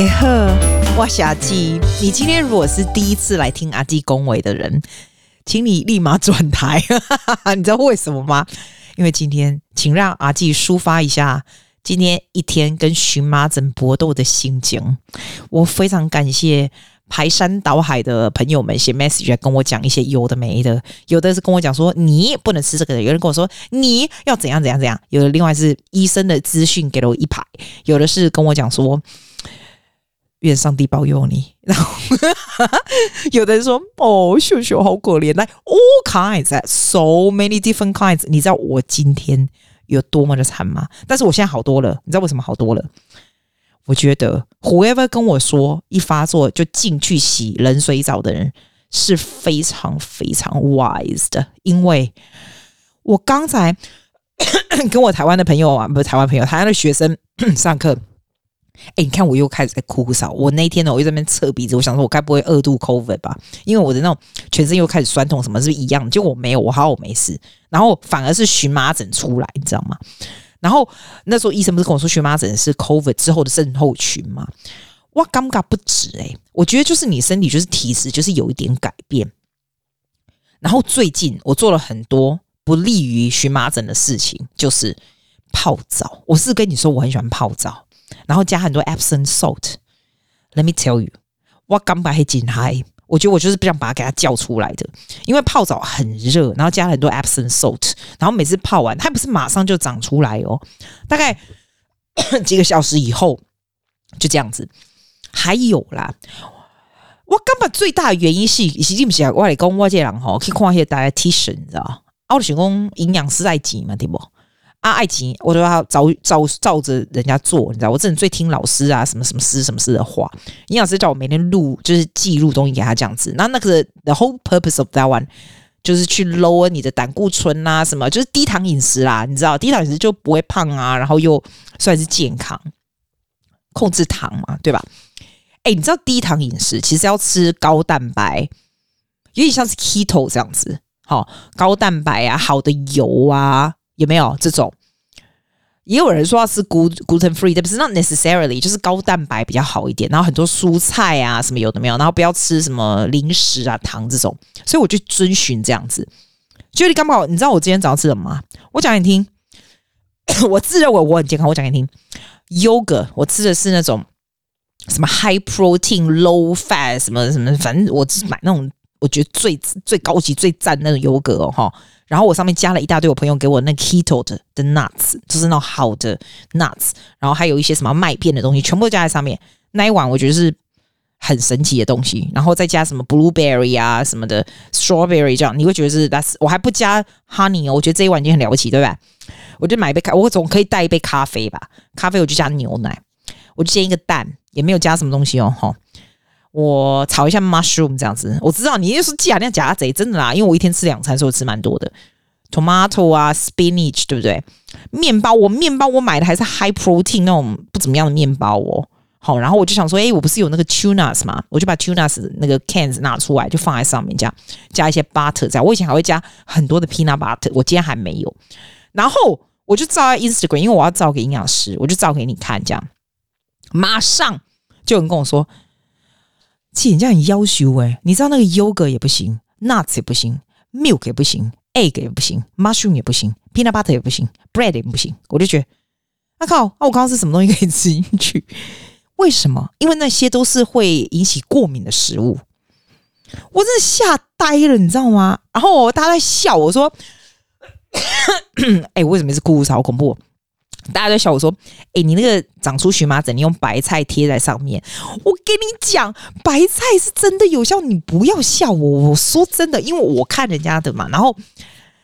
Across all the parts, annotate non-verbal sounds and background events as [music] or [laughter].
大家好，我是阿基。你今天如果是第一次来听阿基恭维的人，请你立马转台。[laughs] 你知道为什么吗？因为今天，请让阿基抒发一下今天一天跟荨麻疹搏斗的心情。我非常感谢排山倒海的朋友们写 message 来跟我讲一些有的没的，有的是跟我讲说你不能吃这个的，有人跟我说你要怎样怎样怎样，有的另外是医生的资讯给了我一排，有的是跟我讲说。愿上帝保佑你。然后 [laughs] 有的人说：“哦，秀秀好可怜。”来，all kinds，so many different kinds。你知道我今天有多么的惨吗？但是我现在好多了。你知道为什么好多了？我觉得 whoever 跟我说一发作就进去洗冷水澡的人是非常非常 wise 的，因为我刚才 [coughs] 跟我台湾的朋友啊，不是台湾朋友，台湾的学生上课。哎、你看我又开始在哭诉。我那天呢，我又在那边侧鼻子，我想说，我该不会二度 COVID 吧？因为我的那种全身又开始酸痛，什么是是一样的？结果我没有，我好我没事。然后反而是荨麻疹出来，你知道吗？然后那时候医生不是跟我说荨麻疹是 COVID 之后的症候群吗？哇，尴尬不止哎、我觉得就是你身体就是体质就是有一点改变。然后最近我做了很多不利于荨麻疹的事情，就是泡澡。我是跟你说，我很喜欢泡澡。然后加很多 Epsom salt。Let me tell you，我刚把黑进嗨，我觉得我就是不想把它给它叫出来的，因为泡澡很热，然后加了很多 Epsom salt，然后每次泡完，它不是马上就长出来哦，大概 [coughs] 几个小时以后就这样子。还有啦，我根本最大的原因是，是不是我来讲我这人吼去看一些 dietitian，你知道？我就是讲营养师在挤嘛，对不？啊，爱情我都要照照照着人家做，你知道，我真的最听老师啊，什么什么师什么师的话。营养师叫我每天录，就是记录东西给他这样子。那那个 the whole purpose of that one 就是去 lower 你的胆固醇啊，什么就是低糖饮食啦，你知道，低糖饮食就不会胖啊，然后又算是健康，控制糖嘛，对吧？哎、你知道低糖饮食其实要吃高蛋白，有点像是 keto 这样子，好，高蛋白啊，好的油啊。有没有这种？也有人说要吃 gluten free，但不是 not necessarily，就是高蛋白比较好一点。然后很多蔬菜啊，什么有的没有，然后不要吃什么零食啊、糖这种。所以我就遵循这样子。就你刚好，你知道我今天早上吃什么吗？我讲给你听。[coughs] 我自认为我很健康，我讲给你听。Yogurt，我吃的是那种什么 high protein low fat 什么什么，反正我只买那种我觉得最最高级、最赞那种 Yogurt 哦，哈。然后我上面加了一大堆我朋友给我那 keto 的的 nuts，就是那种好的 nuts，然后还有一些什么麦片的东西，全部都加在上面。那一碗我觉得是很神奇的东西，然后再加什么 blueberry 啊什么的 strawberry 这样，你会觉得是 that's 我还不加 honey 哦，我觉得这一碗已经很了不起，对吧？我就买一杯咖，我总可以带一杯咖啡吧？咖啡我就加牛奶，我就煎一个蛋，也没有加什么东西哦，哈。我炒一下 mushroom 这样子，我知道你又是假那假贼，真的啦，因为我一天吃两餐，所以我吃蛮多的 tomato 啊，spinach 对不对？面包我面包我买的还是 high protein 那种不怎么样的面包哦。好，然后我就想说，哎，我不是有那个 tunas 嘛，我就把 tunas 那个 cans 拿出来，就放在上面，这样加一些 butter 这样。我以前还会加很多的 peanut butter，我今天还没有。然后我就照 Instagram，因为我要照给营养师，我就照给你看，这样马上就有人跟我说。姐，你这样很要求哎！你知道那个 yogurt 也不行，nuts 也不行，milk 也不行，egg 也不行，mushroom 也不行，peanut butter 也不行，bread 也不行。我就觉得，啊靠！啊，我刚刚是什么东西可以吃进去？为什么？因为那些都是会引起过敏的食物。我真的吓呆了，你知道吗？然后大家在笑，我说：“ [coughs] 哎，为什么是哭？好恐怖！”大家都笑我说：“哎，你那个长出荨麻疹，你用白菜贴在上面。我跟你讲，白菜是真的有效，你不要笑我。我说真的，因为我看人家的嘛。然后，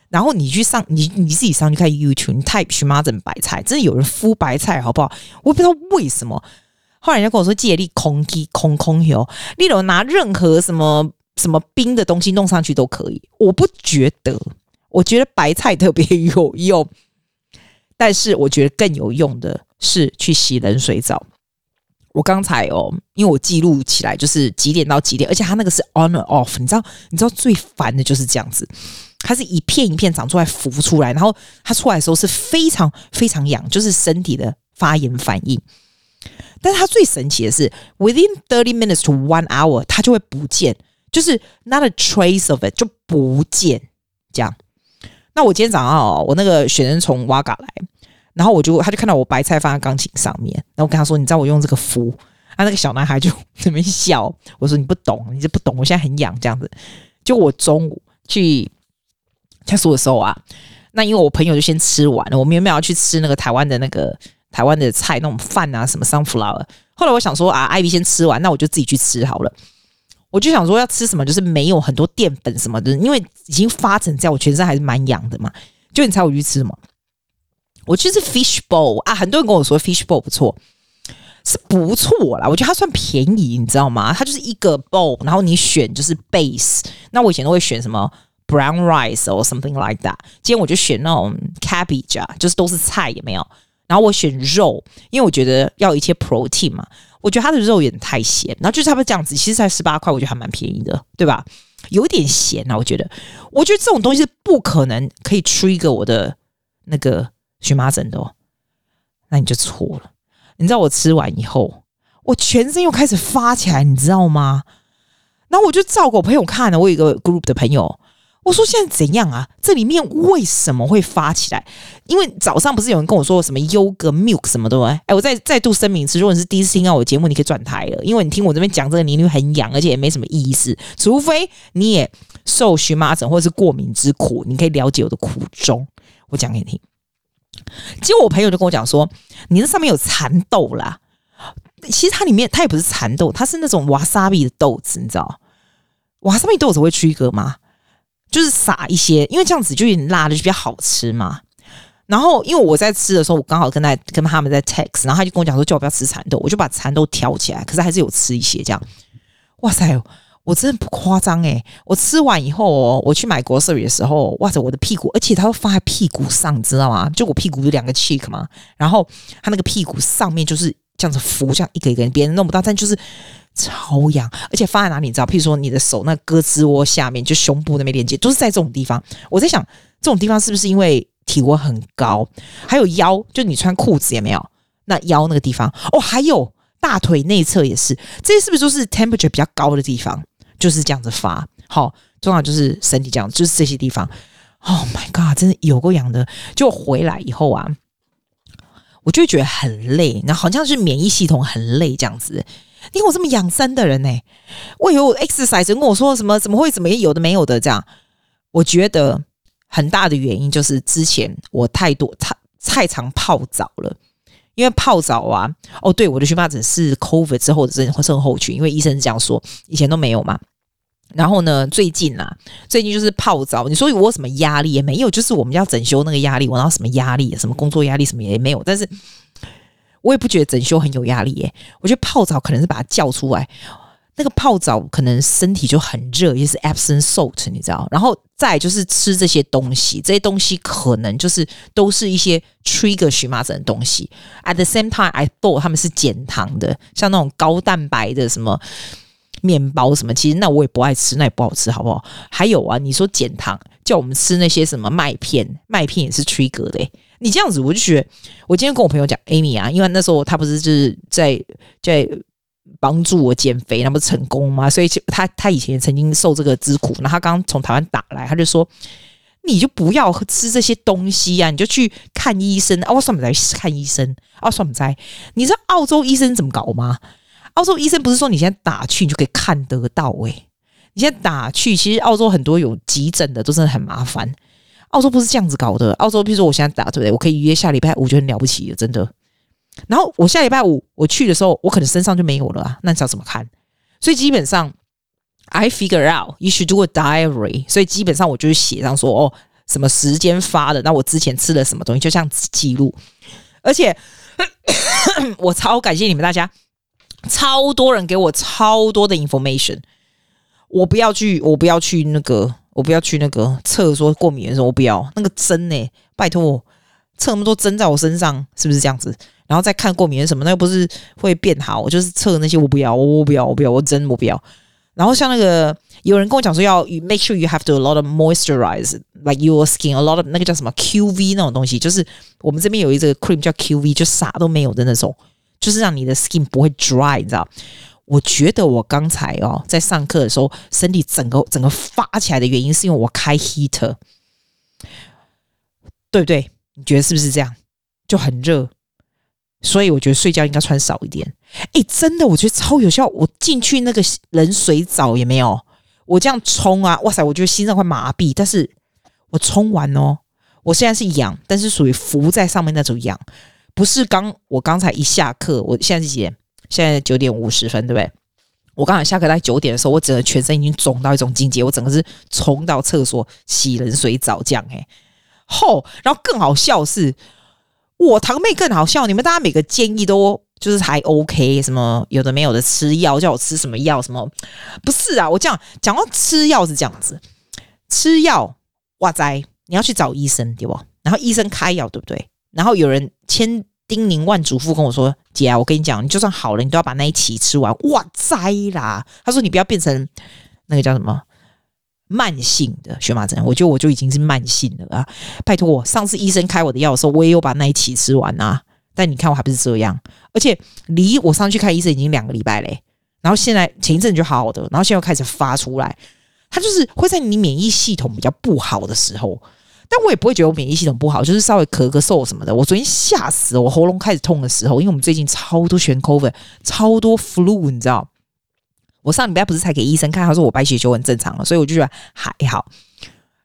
然后你去上你你自己上去看 YouTube，你 type 荨麻疹白菜，真的有人敷白菜，好不好？我不知道为什么。后来人家跟我说，借力空气空空油，你有拿任何什么什么冰的东西弄上去都可以。我不觉得，我觉得白菜特别有用。”但是我觉得更有用的是去洗冷水澡。我刚才哦，因为我记录起来就是几点到几点，而且它那个是 on or off，你知道？你知道最烦的就是这样子，它是一片一片长出来浮出来，然后它出来的时候是非常非常痒，就是身体的发炎反应。但是它最神奇的是，within thirty minutes to one hour，它就会不见，就是 not a trace of it 就不见这样。那我今天早上哦，我那个学生从瓦嘎来，然后我就他就看到我白菜放在钢琴上面，然后我跟他说：“你知道我用这个敷？”他那个小男孩就在 [laughs] 那边笑。我说：“你不懂，你这不懂，我现在很痒这样子。”就我中午去厕所的时候啊，那因为我朋友就先吃完了，我们原本要去吃那个台湾的那个台湾的菜那种饭啊，什么 sunflower。后来我想说啊，艾比先吃完，那我就自己去吃好了。我就想说要吃什么，就是没有很多淀粉什么的，因为已经发成这样，我全身还是蛮痒的嘛。就你猜我去吃什么？我去吃 fish bowl 啊，很多人跟我说 fish bowl 不错，是不错啦。我觉得它算便宜，你知道吗？它就是一个 bowl，然后你选就是 base。那我以前都会选什么 brown rice or something like that。今天我就选那种 cabbage 啊，就是都是菜，有没有？然后我选肉，因为我觉得要一些 protein 嘛。我觉得它的肉有点太咸，然后就差不多这样子，其实才十八块，我觉得还蛮便宜的，对吧？有点咸啊，我觉得。我觉得这种东西是不可能可以 trigger 我的那个荨麻疹的哦，那你就错了。你知道我吃完以后，我全身又开始发起来，你知道吗？然后我就照给我朋友看了，我有一个 group 的朋友。我说现在怎样啊？这里面为什么会发起来？因为早上不是有人跟我说什么优格 milk 什么的吗？哎，我再再度声明一次，如果你是第一次听到我节目，你可以转台了，因为你听我这边讲这个，你会很痒，而且也没什么意思。除非你也受荨麻疹或者是过敏之苦，你可以了解我的苦衷。我讲给你听。结果我朋友就跟我讲说，你那上面有蚕豆啦。其实它里面它也不是蚕豆，它是那种瓦萨比的豆子，你知道？瓦萨比豆子会驱隔吗？就是撒一些，因为这样子就有点辣的，就比较好吃嘛。然后因为我在吃的时候，我刚好跟他跟他们在 text，然后他就跟我讲说叫我不要吃蚕豆，我就把蚕豆挑起来，可是还是有吃一些这样。哇塞，我真的不夸张诶，我吃完以后哦，我去买 grocery 的时候，哇塞，我的屁股，而且它会放在屁股上，你知道吗？就我屁股有两个 cheek 嘛，然后它那个屁股上面就是这样子浮，这样一个一个，别人弄不到，但就是。超痒，而且放在哪里你知道？譬如说你的手那胳肢窝下面，就胸部那边连接，都是在这种地方。我在想，这种地方是不是因为体温很高？还有腰，就你穿裤子也没有？那腰那个地方哦，还有大腿内侧也是，这些是不是都是 temperature 比较高的地方？就是这样子发。好，重要就是身体这样，就是这些地方。Oh my god，真的有够痒的。就回来以后啊，我就会觉得很累，然后好像是免疫系统很累这样子。你看我这么养生的人呢、我以为我 exercise 跟我说什么怎么会怎么有的没有的这样，我觉得很大的原因就是之前我太多太太常泡澡了，因为泡澡啊，哦对，我的荨麻疹是 COVID 之后的症症候群，因为医生是这样说，以前都没有嘛。然后呢，最近啊，最近就是泡澡，你说我什么压力也没有，就是我们要整修那个压力，我哪有什么压力，什么工作压力什么也没有，但是。我也不觉得整修很有压力耶，我觉得泡澡可能是把它叫出来，那个泡澡可能身体就很热，也是 absent salt，你知道？然后再就是吃这些东西，这些东西可能就是都是一些 trigger 荨麻疹的东西。At the same time, I thought 他们是减糖的，像那种高蛋白的什么面包什么，其实那我也不爱吃，那也不好吃，好不好？还有啊，你说减糖，叫我们吃那些什么麦片，麦片也是 trigger 的。你这样子，我就觉得，我今天跟我朋友讲，Amy 啊，因为那时候他不是就是在在帮助我减肥，那不是成功吗？所以他他以前曾经受这个之苦，那他刚从台湾打来，他就说，你就不要吃这些东西啊，你就去看医生啊。我算不在看医生啊，算不在。你知道澳洲医生怎么搞吗？澳洲医生不是说你现在打去你就可以看得到诶、你现在打去，其实澳洲很多有急诊的都真的很麻烦。澳洲不是这样子搞的。澳洲，比如说我现在打对不对？我可以约下礼拜五就很了不起了，真的。然后我下礼拜五我去的时候，我可能身上就没有了啊。那你知道怎么看？所以基本上，I figure out you should do a diary。所以基本上我就是写上说哦，什么时间发的，那我之前吃了什么东西，就这样子记录。而且 [coughs] 我超感谢你们大家，超多人给我超多的 information。我不要去，我不要去那个。我不要去那个测说过敏的时候，我不要那个针呢、拜托测那么多针在我身上，是不是这样子？然后再看过敏的什么，那又不是会变好？就是测那些，我不要，我不要，我不要，我针我不要。然后像那个有人跟我讲说要 make sure you have to a lot of moisturize like your skin a lot of 那个叫什么 QV 那种东西，就是我们这边有一个 cream 叫 QV，就啥都没有的那种。就是让你的 skin 不会 dry，你知道？我觉得我刚才哦在上课的时候，身体整个整个发起来的原因，是因为我开 heater，对不对？你觉得是不是这样？就很热，所以我觉得睡觉应该穿少一点。哎，真的，我觉得超有效。我进去那个冷水澡也没有，我这样冲啊，哇塞，我觉得心脏会麻痹。但是我冲完哦，我现在是痒，但是属于浮在上面那种痒，不是刚我刚才一下课，我现在是几点？现在九点五十分，对不对？我刚才下课在九点的时候，我整个全身已经肿到一种境界，我整个是冲到厕所洗冷水澡这样哎，吼！然后更好笑是，我堂妹更好笑，你们大家每个建议都就是还 OK，什么有的没有的吃药，叫我吃什么药什么？不是啊，我这样讲到吃药是这样子，吃药哇塞，你要去找医生对不？然后医生开药对不对？然后有人千。叮咛万嘱咐跟我说：“姐啊，我跟你讲，你就算好了，你都要把那一期吃完。”哇塞啦！他说：“你不要变成那个叫什么慢性的荨麻疹。”我觉得我就已经是慢性的啊！拜托我，上次医生开我的药的时候，我也有把那一期吃完啊。但你看我还不是这样，而且离我上去看医生已经两个礼拜嘞。然后现在前一阵就好好的，然后现在又开始发出来，它就是会在你免疫系统比较不好的时候。但我也不会觉得我免疫系统不好，就是稍微咳个嗽什么的。我昨天吓死了，我喉咙开始痛的时候，因为我们最近超多全 COVID，超多 flu，你知道？我上礼拜不是才给医生看，他说我白血球很正常了，所以我就觉得还好。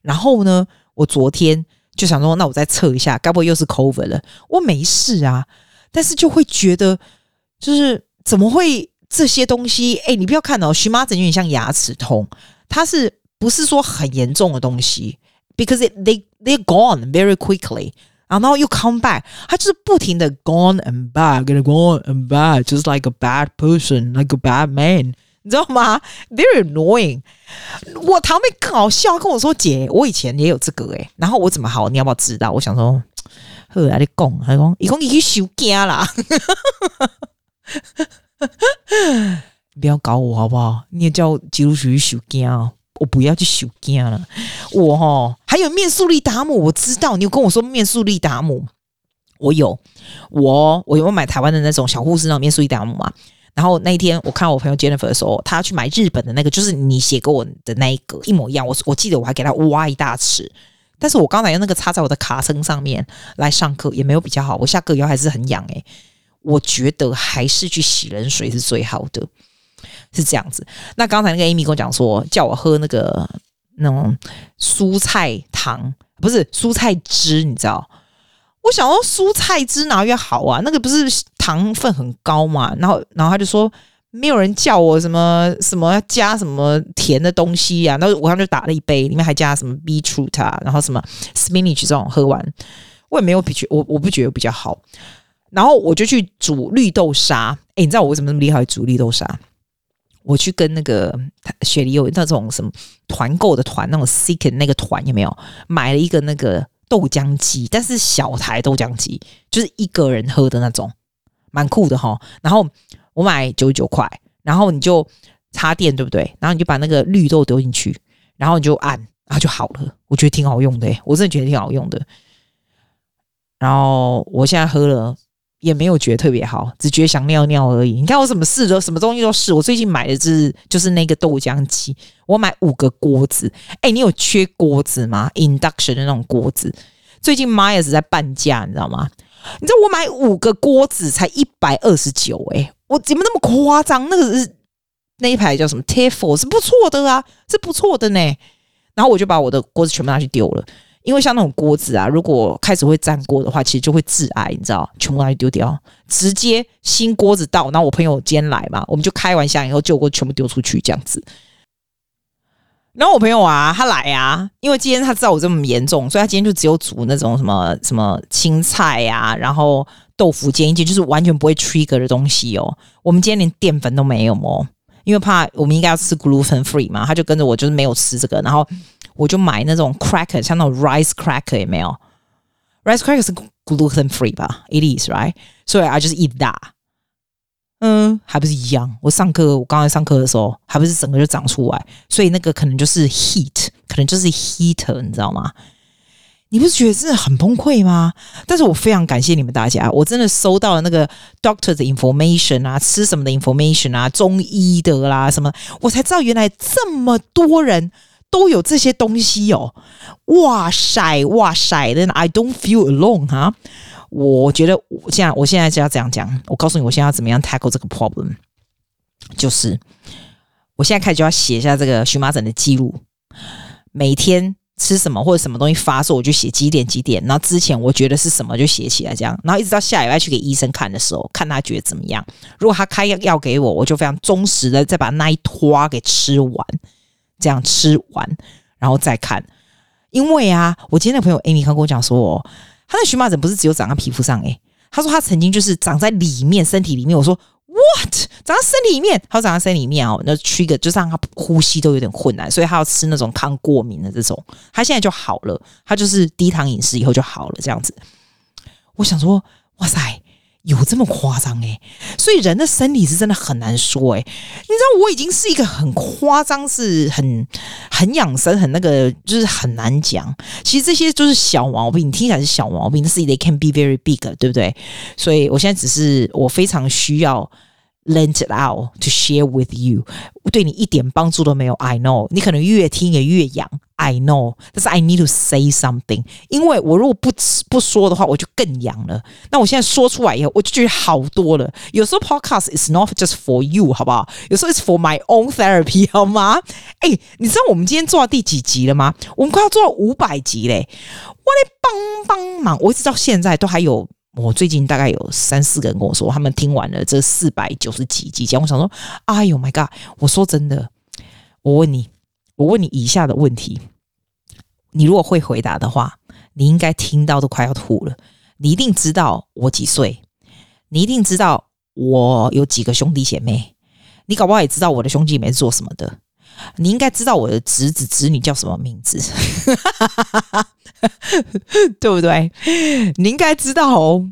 然后呢，我昨天就想说，那我再测一下，该不会又是 COVID 了？我没事啊，但是就会觉得，就是怎么会这些东西？哎，你不要看哦，荨麻疹有点像牙齿痛，它是不是说很严重的东西？Because it, they they're gone very quickly，然后又 come back，他就是不停的 gone and back，and gone and back，just like a bad person，like a bad man，你知道吗？Very annoying。我堂妹更好笑，跟我说：“姐，我以前也有这个诶。”然后我怎么好？你要不要知道？我想说，后，来你讲，他讲，伊讲你去收惊啦，不要搞我好不好？你也叫基督徒去收惊哦。我不要去收惊了，我哈还有面速力达姆，我知道你有跟我说面速力达姆，我有，我我有买台湾的那种小护士那种面速力达姆嘛。然后那一天我看我朋友 Jennifer 的时候，他去买日本的那个，就是你写给我的那一个一模一样。我我记得我还给他挖一大匙，但是我刚才用那个插在我的卡声上面来上课也没有比较好，我下课以后还是很痒诶、我觉得还是去洗冷水是最好的。是这样子。那刚才那个 Amy 跟我讲说，叫我喝那个那种蔬菜糖，不是蔬菜汁，你知道？我想说蔬菜汁哪越好啊？那个不是糖分很高嘛？然后，然后他就说没有人叫我什么什么加什么甜的东西呀、啊。然后我刚就打了一杯，里面还加什么 beetroot 啊，然后什么 spinach 这种，喝完我也没有比觉，我我不觉得比较好。然后我就去煮绿豆沙。诶，你知道我为什么那么厉害煮绿豆沙？我去跟那个雪梨有那种什么团购的团，那种 Seek 那个团有没有买了一个那个豆浆机？但是小台豆浆机，就是一个人喝的那种，蛮酷的哈。然后我买九十九块，然后你就插电对不对？然后你就把那个绿豆丢进去，然后你就按，然后就好了。我觉得挺好用的，我真的觉得挺好用的。然后我现在喝了。也没有觉得特别好，只觉得想尿尿而已。你看我什么试都，什么东西都试。我最近买的就是就是那个豆浆机，我买五个锅子。哎，你有缺锅子吗？Induction 的那种锅子，最近 Myers 在半价，你知道吗？你知道我买五个锅子才一百二十九，哎，我怎么那么夸张？那个是那一排叫什么 Tefal 是不错的啊，是不错的呢。然后我就把我的锅子全部拿去丢了。因为像那种锅子啊，如果开始会粘锅的话，其实就会致癌，你知道？全部拿去丢掉，直接新锅子到。然后我朋友今天来嘛，我们就开完箱以后，旧锅全部丢出去这样子。然后我朋友啊，他来啊，因为今天他知道我这么严重，所以他今天就只有煮那种什么什么青菜呀、啊，然后豆腐煎一煎，就是完全不会 trigger 的东西哦。我们今天连淀粉都没有哦，因为怕我们应该要吃 gluten free 嘛，他就跟着我，就是没有吃这个，然后。我就买那种 cracker，像那种 rice cracker 有没有？rice cracker 是 gluten free 吧？It is right，所以 I just eat that。嗯，还不是一样。我上课，我刚才上课的时候，还不是整个就长出来，所以那个可能就是 heat，可能就是 heater，你知道吗？你不是觉得真的很崩溃吗？但是我非常感谢你们大家，我真的收到了那个 doctor 的 information 啊，吃什么的 information 啊，中医的啦什么，我才知道原来这么多人都有这些东西哦！哇塞，哇塞，then I don't feel alone 哈！我觉得我现在我现在就要这样讲，我告诉你，我现在要怎么样 tackle 这个 problem，就是我现在开始就要写一下这个荨麻疹的记录，每天。吃什么或者什么东西发作，我就写几点几点。然后之前我觉得是什么就写起来，这样。然后一直到下礼拜去给医生看的时候，看他觉得怎么样。如果他开药给我，我就非常忠实的再把那一坨给吃完，这样吃完然后再看。因为啊，我今天的朋友 Amy 刚跟我讲说，哦，他的荨麻疹不是只有长在皮肤上，诶，他说他曾经就是长在里面身体里面。我说。What？长在身体里面，他长在身体里面哦，那 trigger 就让他呼吸都有点困难，所以他要吃那种抗过敏的这种。他现在就好了，他就是低糖饮食以后就好了，这样子。我想说，哇塞，有这么夸张诶？所以人的身体是真的很难说诶。你知道，我已经是一个很夸张，是很很养生，很那个，就是很难讲。其实这些就是小毛病，你听起来是小毛病，但是 they can be very big，对不对？所以我现在只是我非常需要。Lent it out to share with you，对你一点帮助都没有。I know，你可能越听也越痒。I know，但是 I need to say something，因为我如果不不说的话，我就更痒了。那我现在说出来以后，我就觉得好多了。有时候 Podcast is not just for you，好不好？有时候 it's for my own therapy，[laughs] 好吗？哎，你知道我们今天做到第几集了吗？我们快要做到五百集嘞！我来帮帮忙，我一直到现在都还有。我最近大概有三四个人跟我说，他们听完了这四百九十几集讲，我想说，哎呦 my god！我说真的，我问你，我问你以下的问题，你如果会回答的话，你应该听到都快要吐了。你一定知道我几岁，你一定知道我有几个兄弟姐妹，你搞不好也知道我的兄弟姐妹是做什么的。你应该知道我的侄子侄女叫什么名字，[laughs] 对不对？你应该知道哦。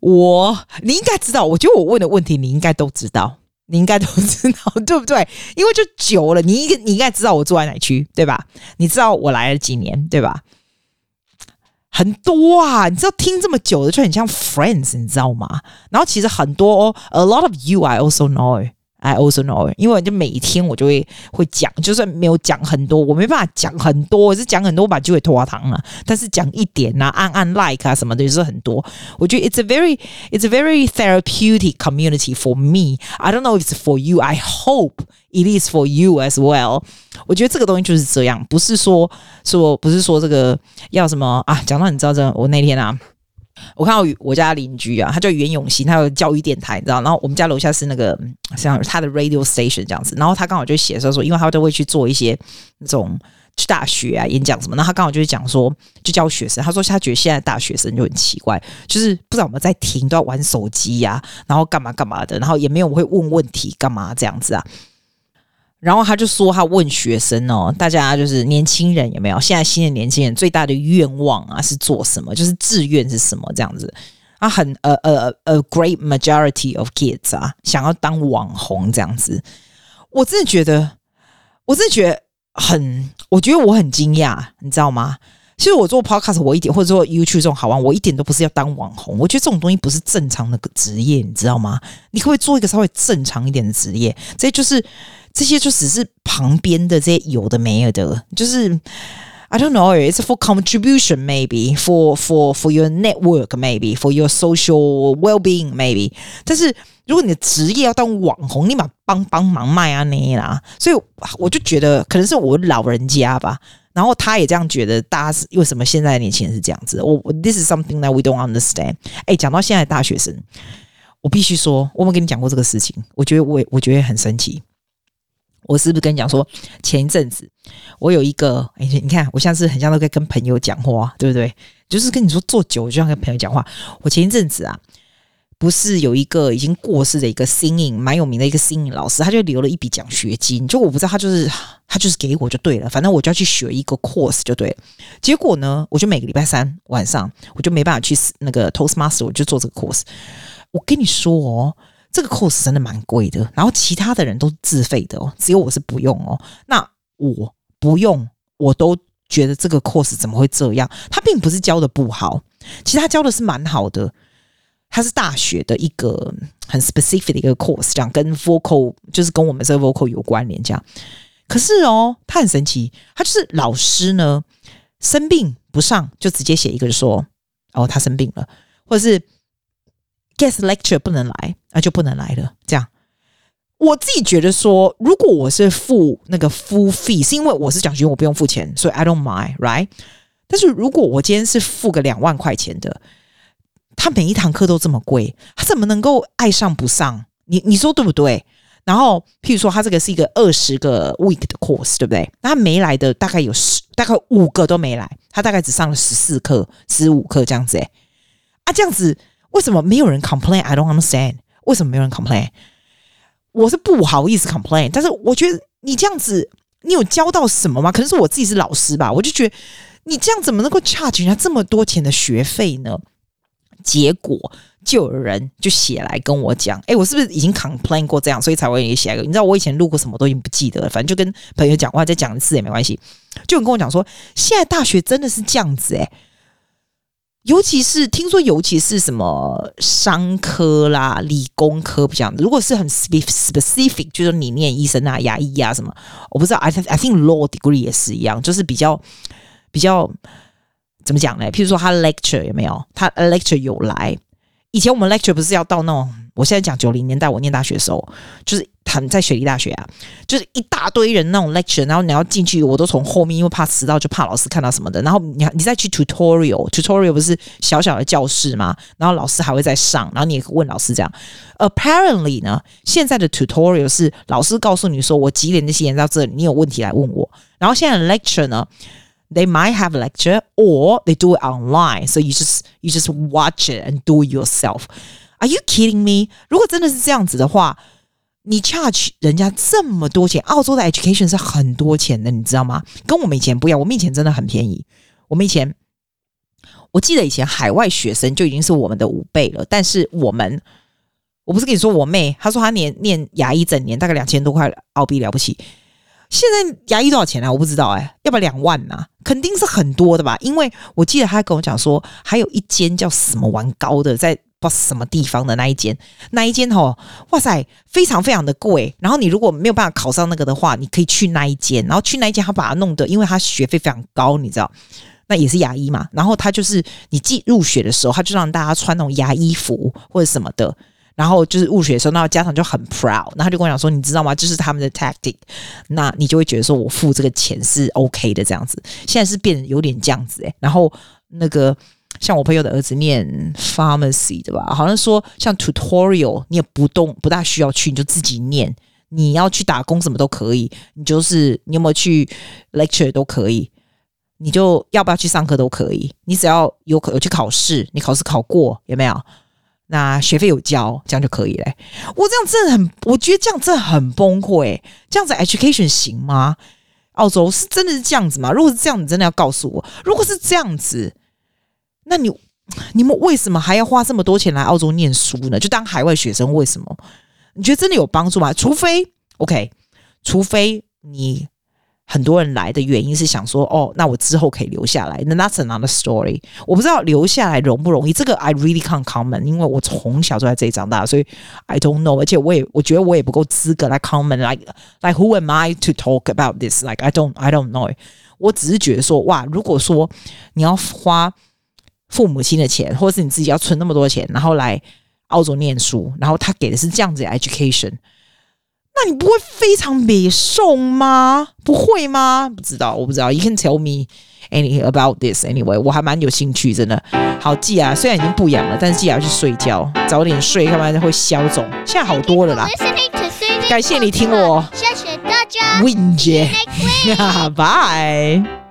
我，你应该知道。我觉得我问的问题，你应该都知道。你应该都知道，[laughs] 对不对？因为就久了，你应你应该知道我住在哪区，对吧？你知道我来了几年，对吧？很多啊，你知道听这么久的就很像 friends，你知道吗？然后其实很多哦，a lot of you I also know。I also know，因为就每一天我就会会讲，就算没有讲很多，我没办法讲很多，我是讲很多我把机会拖堂了。但是讲一点啊，按按 like 啊什么的也是很多。我觉得 it's a very it's a very therapeutic community for me. I don't know if it's for you. I hope it is for you as well. 我觉得这个东西就是这样，不是说说不是说这个要什么啊？讲到你知道这个，我那天啊。 我看到我家邻居啊，他叫袁永新，他有教育电台，你知道？然后我们家楼下是那个像他的 radio station 这样子。然后他刚好就写说说，因为他都会去做一些那种去大学啊演讲什么。那他刚好就是讲说，就教学生。他说他觉得现在大学生就很奇怪，就是不知道我们在听都要玩手机呀、然后干嘛干嘛的，然后也没有会问问题干嘛这样子啊。然后他就说，他问学生哦，大家就是年轻人有没有？现在新的年轻人最大的愿望啊是做什么？就是志愿是什么？这样子啊，很呃呃呃，great majority of kids 啊，想要当网红这样子。我真的觉得，我真的觉得很，我觉得我很惊讶，你知道吗？其实我做 podcast，我一点或者做 YouTube 这种好玩，我一点都不是要当网红。我觉得这种东西不是正常的职业，你知道吗？你可不可以做一个稍微正常一点的职业？这就是。这些就只是旁边的这些有的没有的，就是 I don't know, it's for contribution maybe for for for your network maybe for your social well-being maybe。但是如果你的职业要当网红，你嘛帮帮忙卖啊那啦，所以我就觉得可能是我老人家吧，然后他也这样觉得，大家是为什么现在的年轻人是这样子？我 this is something that we don't understand。哎，讲到现在大学生，我必须说，我没跟你讲过这个事情，我觉得我我觉得很神奇。我是不是跟你讲说，前一阵子我有一个，哎，你看我像是很像都在跟朋友讲话，对不对？就是跟你说做久就像跟朋友讲话。我前一阵子啊，不是有一个已经过世的一个 singing 蛮有名的一个 singing 老师，他就留了一笔奖学金，就我不知道他就是他就是给我就对了，反正我就要去学一个 course 就对了。结果呢，我就每个礼拜三晚上我就没办法去那个 Toastmaster，我就做这个 course。我跟你说哦。这个 course 真的蛮贵的，然后其他的人都自费的哦，只有我是不用哦。那我不用，我都觉得这个 course 怎么会这样？他并不是教的不好，其实他教的是蛮好的。他是大学的一个很 specific 的一个 course，这样跟 vocal 就是跟我们这个 vocal 有关联，这样。可是哦，他很神奇，他就是老师呢，生病不上就直接写一个说，哦，他生病了，或者是 guest lecture 不能来，那就不能来了。这样，我自己觉得说，如果我是付那个 full fee，是因为我是奖学金，我不用付钱，所以 I don't mind，right？但是如果我今天是付个两万块钱的。他每一堂课都这么贵，他怎么能够爱上不上？你你说对不对？然后，譬如说，他这个是一个二十个 week 的 course，对不对？那他没来的大概有十，大概五个都没来，他大概只上了十四课、十五课这样子。诶啊，这样子为什么没有人 complain？I don't understand，为什么没有人 complain？我是不好意思 complain，但是我觉得你这样子，你有教到什么吗？可能是我自己是老师吧，我就觉得你这样怎么能够 charge 人家这么多钱的学费呢？结果就有人就写来跟我讲，哎，我是不是已经 complain 过这样，所以才会写一个？你知道我以前录过什么都已经不记得了，反正就跟朋友讲话再讲一次也没关系。就跟我讲说，现在大学真的是这样子哎，尤其是听说，尤其是什么商科啦、理工科不讲。如果是很 specific，就是你念医生啊、牙医啊什么，我不知道。I I think law degree 也是一样，就是比较比较。怎么讲呢？譬如说，他 lecture 有没有？他 lecture 有来。以前我们 lecture 不是要到那种，我现在讲九零年代，我念大学的时候，就是他在雪梨大学啊，就是一大堆人那种 lecture，然后你要进去，我都从后面，因为怕迟到，就怕老师看到什么的。然后你你再去 tutorial，tutorial 不是小小的教室吗？然后老师还会在上，然后你也问老师这样。Apparently 呢，现在的 tutorial 是老师告诉你说，我几点那些人到这里，你有问题来问我。然后现在的 lecture 呢？They might have a lecture, or they do it online. So you just you just watch it and do it yourself. Are you kidding me? 如果真的是这样子的话，你 charge 人家这么多钱，澳洲的 education 是很多钱的，你知道吗？跟我们以前不一样，我们以前真的很便宜。我们以前，我记得以前海外学生就已经是我们的五倍了。但是我们，我不是跟你说我妹，她说她念念牙医整年大概两千多块澳币了不起。现在牙医多少钱啊？我不知道哎、要不要两万呐、肯定是很多的吧？因为我记得他跟我讲说，还有一间叫什么玩高的，在不知道什么地方的那一间，那一间哦，哇塞，非常非常的贵。然后你如果没有办法考上那个的话，你可以去那一间，然后去那一间，他把它弄得，因为他学费非常高，你知道，那也是牙医嘛。然后他就是你进入学的时候，他就让大家穿那种牙医服或者什么的。然后就是入学的时候，那家长就很 proud，然后他就跟我讲说：“你知道吗？这是他们的 tactic。”那你就会觉得说：“我付这个钱是 OK 的。”这样子，现在是变有点这样子诶。然后那个像我朋友的儿子念 pharmacy 对吧？好像说像 tutorial 你也不动不大需要去，你就自己念。你要去打工什么都可以，你就是你有没有去 lecture 都可以，你就要不要去上课都可以。你只要有可有去考试，你考试考过有没有？那学费有交，这样就可以嘞。我这样真的很，我觉得这样真的很崩溃。这样子 education 行吗？澳洲是真的是这样子吗？如果是这样，你真的要告诉我。如果是这样子，那你你们为什么还要花这么多钱来澳洲念书呢？就当海外学生，为什么？你觉得真的有帮助吗？除非 OK，除非你。很多人来的原因是想说，哦，那我之后可以留下来。那 That's another story。我不知道留下来容不容易。这个 I really can't comment，因为我从小就在这里长大，所以 I don't know。而且我也我觉得我也不够资格来 comment。Like like who am I to talk about this? Like I don't I don't know。我只是觉得说，哇，如果说你要花父母亲的钱，或者是你自己要存那么多钱，然后来澳洲念书，然后他给的是这样子的 education。那你不会非常美送吗？不会吗？不知道，我不知道。You can tell me anything about this anyway。我还蛮有兴趣，真的。好，记啊，虽然已经不痒了，但是记啊要去睡觉，早点睡，要不然会消肿。现在好多了啦。感谢你听我，谢谢大家，Win 姐，拜拜。[laughs]